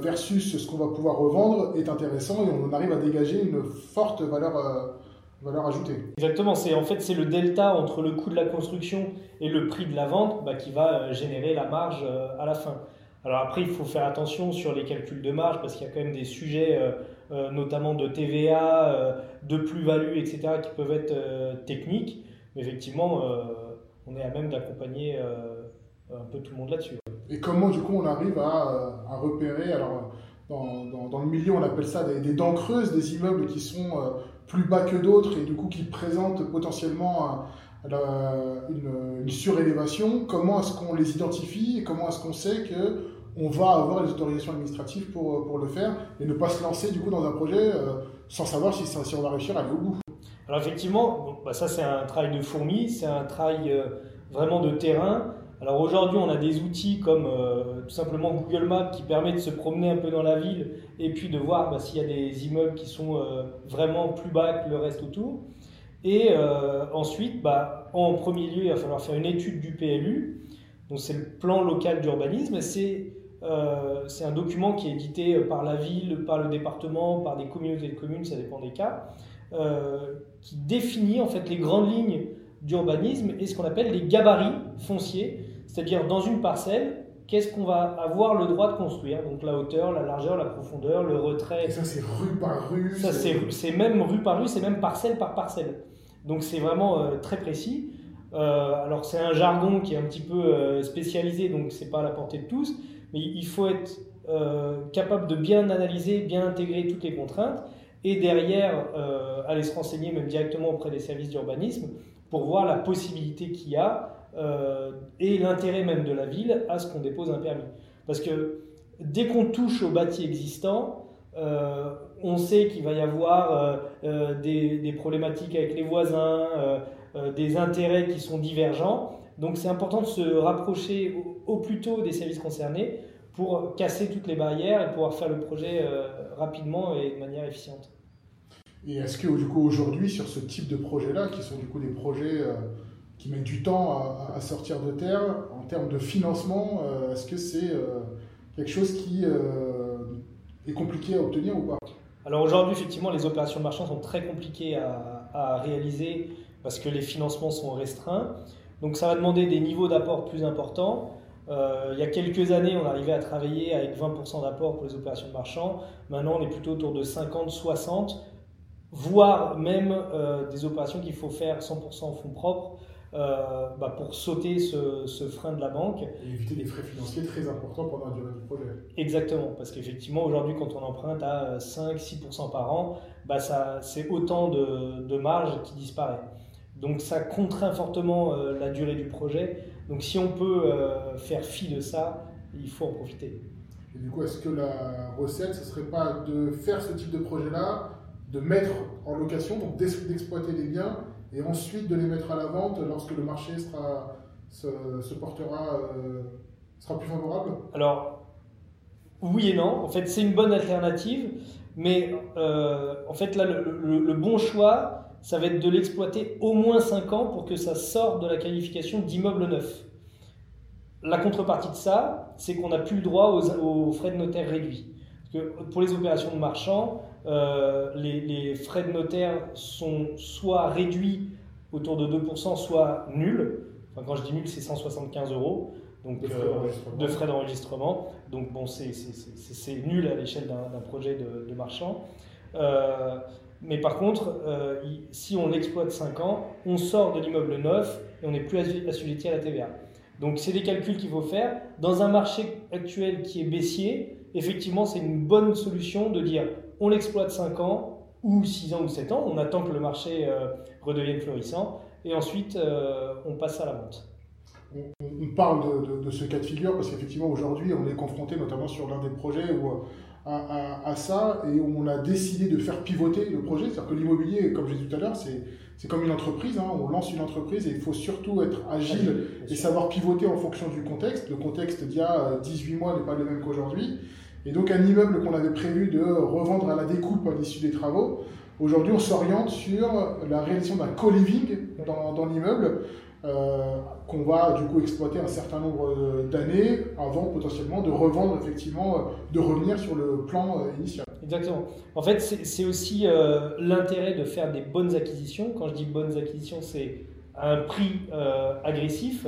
versus ce qu'on va pouvoir revendre est intéressant et on arrive à dégager une forte valeur valeur ajoutée. Exactement, c'est en fait c'est le delta entre le coût de la construction et le prix de la vente bah, qui va euh, générer la marge euh, à la fin. Alors après, il faut faire attention sur les calculs de marge parce qu'il y a quand même des sujets, euh, notamment de TVA, de plus-value, etc., qui peuvent être techniques. Mais effectivement, on est à même d'accompagner un peu tout le monde là-dessus. Et comment, du coup, on arrive à, à repérer alors, dans, dans, le milieu, on appelle ça des, dents creuses, des immeubles qui sont plus bas que d'autres et du coup qui présentent potentiellement une, surélévation, comment est-ce qu'on les identifie et comment est-ce qu'on sait que on va avoir les autorisations administratives pour, pour le faire et ne pas se lancer du coup dans un projet euh, sans savoir si, si, on va réussir à aller au bout? Alors effectivement, bah, ça c'est un travail de fourmi, c'est un travail euh, vraiment de terrain. Alors aujourd'hui, on a des outils comme euh, tout simplement Google Maps qui permet de se promener un peu dans la ville et puis de voir bah, s'il y a des immeubles qui sont euh, vraiment plus bas que le reste autour. Et ensuite, bah, en premier lieu, il va falloir faire une étude du PLU. Donc c'est le plan local d'urbanisme. C'est un document qui est édité par la ville, par le département, par des communautés de communes, ça dépend des cas, qui définit en fait les grandes lignes d'urbanisme et ce qu'on appelle les gabarits fonciers c'est-à-dire dans une parcelle, qu'est-ce qu'on va avoir le droit de construire? Donc la hauteur, la largeur, la profondeur, le retrait. Et ça c'est rue par rue. Ça c'est même rue par rue, c'est même parcelle par parcelle. Donc c'est vraiment euh, très précis. Euh, alors c'est un jargon qui est un petit peu euh, spécialisé, donc c'est pas à la portée de tous, mais il faut être capable de bien analyser, bien intégrer toutes les contraintes, et derrière aller se renseigner même directement auprès des services d'urbanisme pour voir la possibilité qu'il y a euh, et l'intérêt même de la ville à ce qu'on dépose un permis. Parce que dès qu'on touche au bâti existant, euh, on sait qu'il va y avoir euh, des, problématiques avec les voisins, des intérêts qui sont divergents. Donc c'est important de se rapprocher au, plus tôt des services concernés pour casser toutes les barrières et pouvoir faire le projet rapidement et de manière efficiente. Et est-ce que du coup aujourd'hui sur ce type de projet-là, qui sont du coup des projets qui mettent du temps à, sortir de terre. En termes de financement, euh, est-ce que c'est euh, quelque chose qui euh, est compliqué à obtenir ou pas? Alors aujourd'hui, effectivement, les opérations de marchand sont très compliquées à, réaliser parce que les financements sont restreints. Donc ça va demander des niveaux d'apport plus importants. il y a quelques années, on arrivait à travailler avec 20% d'apport pour les opérations de marchand. Maintenant, on est plutôt autour de 50, 60, voire même des opérations qu'il faut faire 100% en fonds propres. Euh, bah, pour sauter ce, frein de la banque. Et éviter des frais financiers très importants pendant la durée du projet. Exactement, parce qu'effectivement, aujourd'hui, quand on emprunte à 5-6% par an, bah, c'est autant de, de, marge qui disparaît. Donc ça contraint fortement euh, la durée du projet. Donc si on peut euh, faire fi de ça, il faut en profiter. Et du coup, est-ce que la recette, ce serait pas de faire ce type de projet-là, de mettre en location, donc d'exploiter les biens et ensuite de les mettre à la vente lorsque le marché sera, se, portera, euh, sera plus favorable? Alors, oui et non. En fait, c'est une bonne alternative. Mais en fait, là, le, bon choix, ça va être de l'exploiter au moins 5 ans pour que ça sorte de la qualification d'immeuble neuf. La contrepartie de ça, c'est qu'on n'a plus le droit aux, frais de notaire réduits. Parce que pour les opérations de marchand, les, les, frais de notaire sont soit réduits autour de 2%, soit nuls. Enfin, quand je dis nul, c'est 175 euros donc, de frais d'enregistrement. donc bon, c'est nul à l'échelle d'un projet de, marchand. Euh, mais par contre, euh, si on l'exploite 5 ans, on sort de l'immeuble neuf et on n'est plus assujetti à la TVA. Donc c'est des calculs qu'il faut faire. Dans un marché actuel qui est baissier, effectivement, c'est une bonne solution de dire on l'exploite 5 ans ou 6 ans ou 7 ans, on attend que le marché euh, redevienne florissant et ensuite on passe à la vente on, parle de, ce cas de figure parce qu'effectivement aujourd'hui on est confronté notamment sur l'un des projets où, à, ça et où on a décidé de faire pivoter le projet. C'est-à-dire que l'immobilier, comme j'ai dit tout à l'heure, c'est comme une entreprise. Hein. on lance une entreprise et il faut surtout être agile et savoir pivoter en fonction du contexte. Le contexte d'il y a 18 euh, mois n'est pas le même qu'aujourd'hui. Et donc un immeuble qu'on avait prévu de revendre à la découpe à l'issue des travaux, aujourd'hui on s'oriente sur la réalisation d'un co-living dans, l'immeuble euh, qu'on va du coup exploiter un certain nombre euh, d'années avant potentiellement de revendre effectivement, euh, de revenir sur le plan initial. Exactement. En fait, c'est aussi l'intérêt de faire des bonnes acquisitions. Quand je dis bonnes acquisitions, c'est un prix agressif.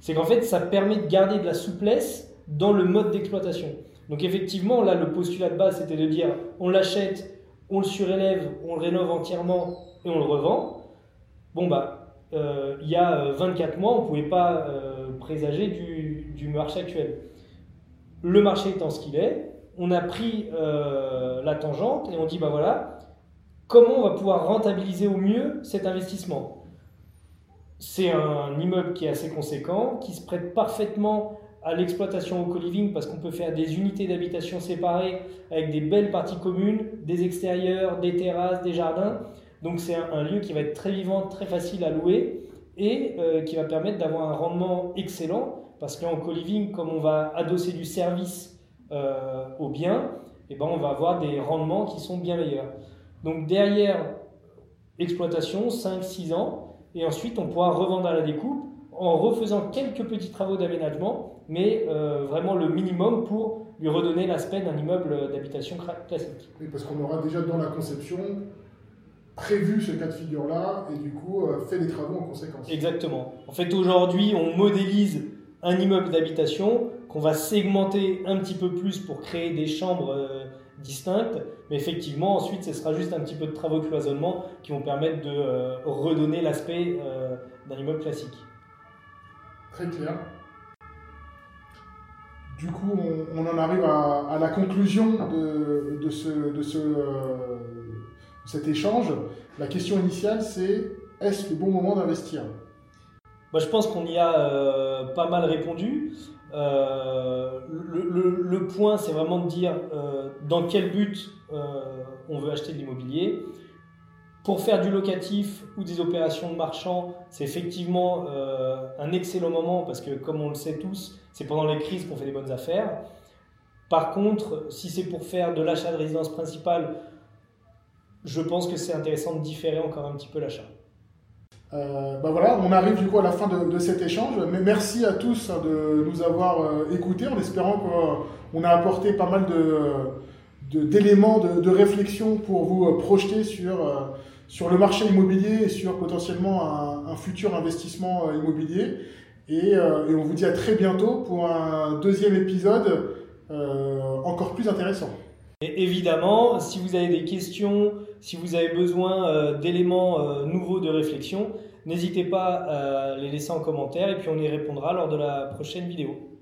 C'est qu'en fait, ça permet de garder de la souplesse dans le mode d'exploitation. Donc effectivement, là, le postulat de base, c'était de dire on l'achète, on le surélève, on le rénove entièrement et on le revend. Bon, bah, euh, il y a 24 euh, mois, on ne pouvait pas euh, présager du, marché actuel. Le marché étant ce qu'il est, on a pris la tangente et on dit, bah voilà, comment on va pouvoir rentabiliser au mieux cet investissement? C'est un immeuble qui est assez conséquent, qui se prête parfaitement à l'exploitation au co-living parce qu'on peut faire des unités d'habitation séparées avec des belles parties communes, des extérieurs, des terrasses, des jardins. Donc c'est un, lieu qui va être très vivant, très facile à louer et euh, qui va permettre d'avoir un rendement excellent parce qu'en co-living, comme on va adosser du service euh, au bien, eh ben on va avoir des rendements qui sont bien meilleurs. Donc derrière exploitation, 5-6 ans, et ensuite on pourra revendre à la découpe en refaisant quelques petits travaux d'aménagement, mais euh, vraiment le minimum pour lui redonner l'aspect d'un immeuble d'habitation classique. Oui, parce qu'on aura déjà dans la conception prévu ce cas de figure-là et du coup euh, fait des travaux en conséquence. Exactement. En fait, aujourd'hui, on modélise un immeuble d'habitation qu'on va segmenter un petit peu plus pour créer des chambres euh, distinctes. Mais effectivement, ensuite, ce sera juste un petit peu de travaux de cloisonnement qui vont permettre de euh, redonner l'aspect d'un immeuble classique. Très clair. Du coup, on, en arrive à, la conclusion de, ce, ce cet échange, la question initiale c'est est-ce le bon moment d'investir? Moi, Je pense qu'on y a euh, pas mal répondu. Euh, le, point, c'est vraiment de dire euh, dans quel but on veut acheter de l'immobilier. Pour faire du locatif ou des opérations de marchand, c'est effectivement un excellent moment parce que, comme on le sait tous, c'est pendant les crises qu'on fait des bonnes affaires. Par contre, si c'est pour faire de l'achat de résidence principale je pense que c'est intéressant de différer encore un petit peu l'achat. Euh, bah voilà, on arrive du coup à la fin de, cet échange. Mais merci à tous hein, de nous avoir euh, écoutés en espérant qu'on a apporté pas mal d'éléments de, de, réflexion pour vous euh, projeter sur, sur le marché immobilier et sur potentiellement un, futur investissement immobilier. Et, et, on vous dit à très bientôt pour un deuxième épisode encore plus intéressant. Et évidemment, si vous avez des questions, si vous avez besoin euh, d'éléments euh, nouveaux de réflexion, n'hésitez pas à les laisser en commentaire et puis on y répondra lors de la prochaine vidéo.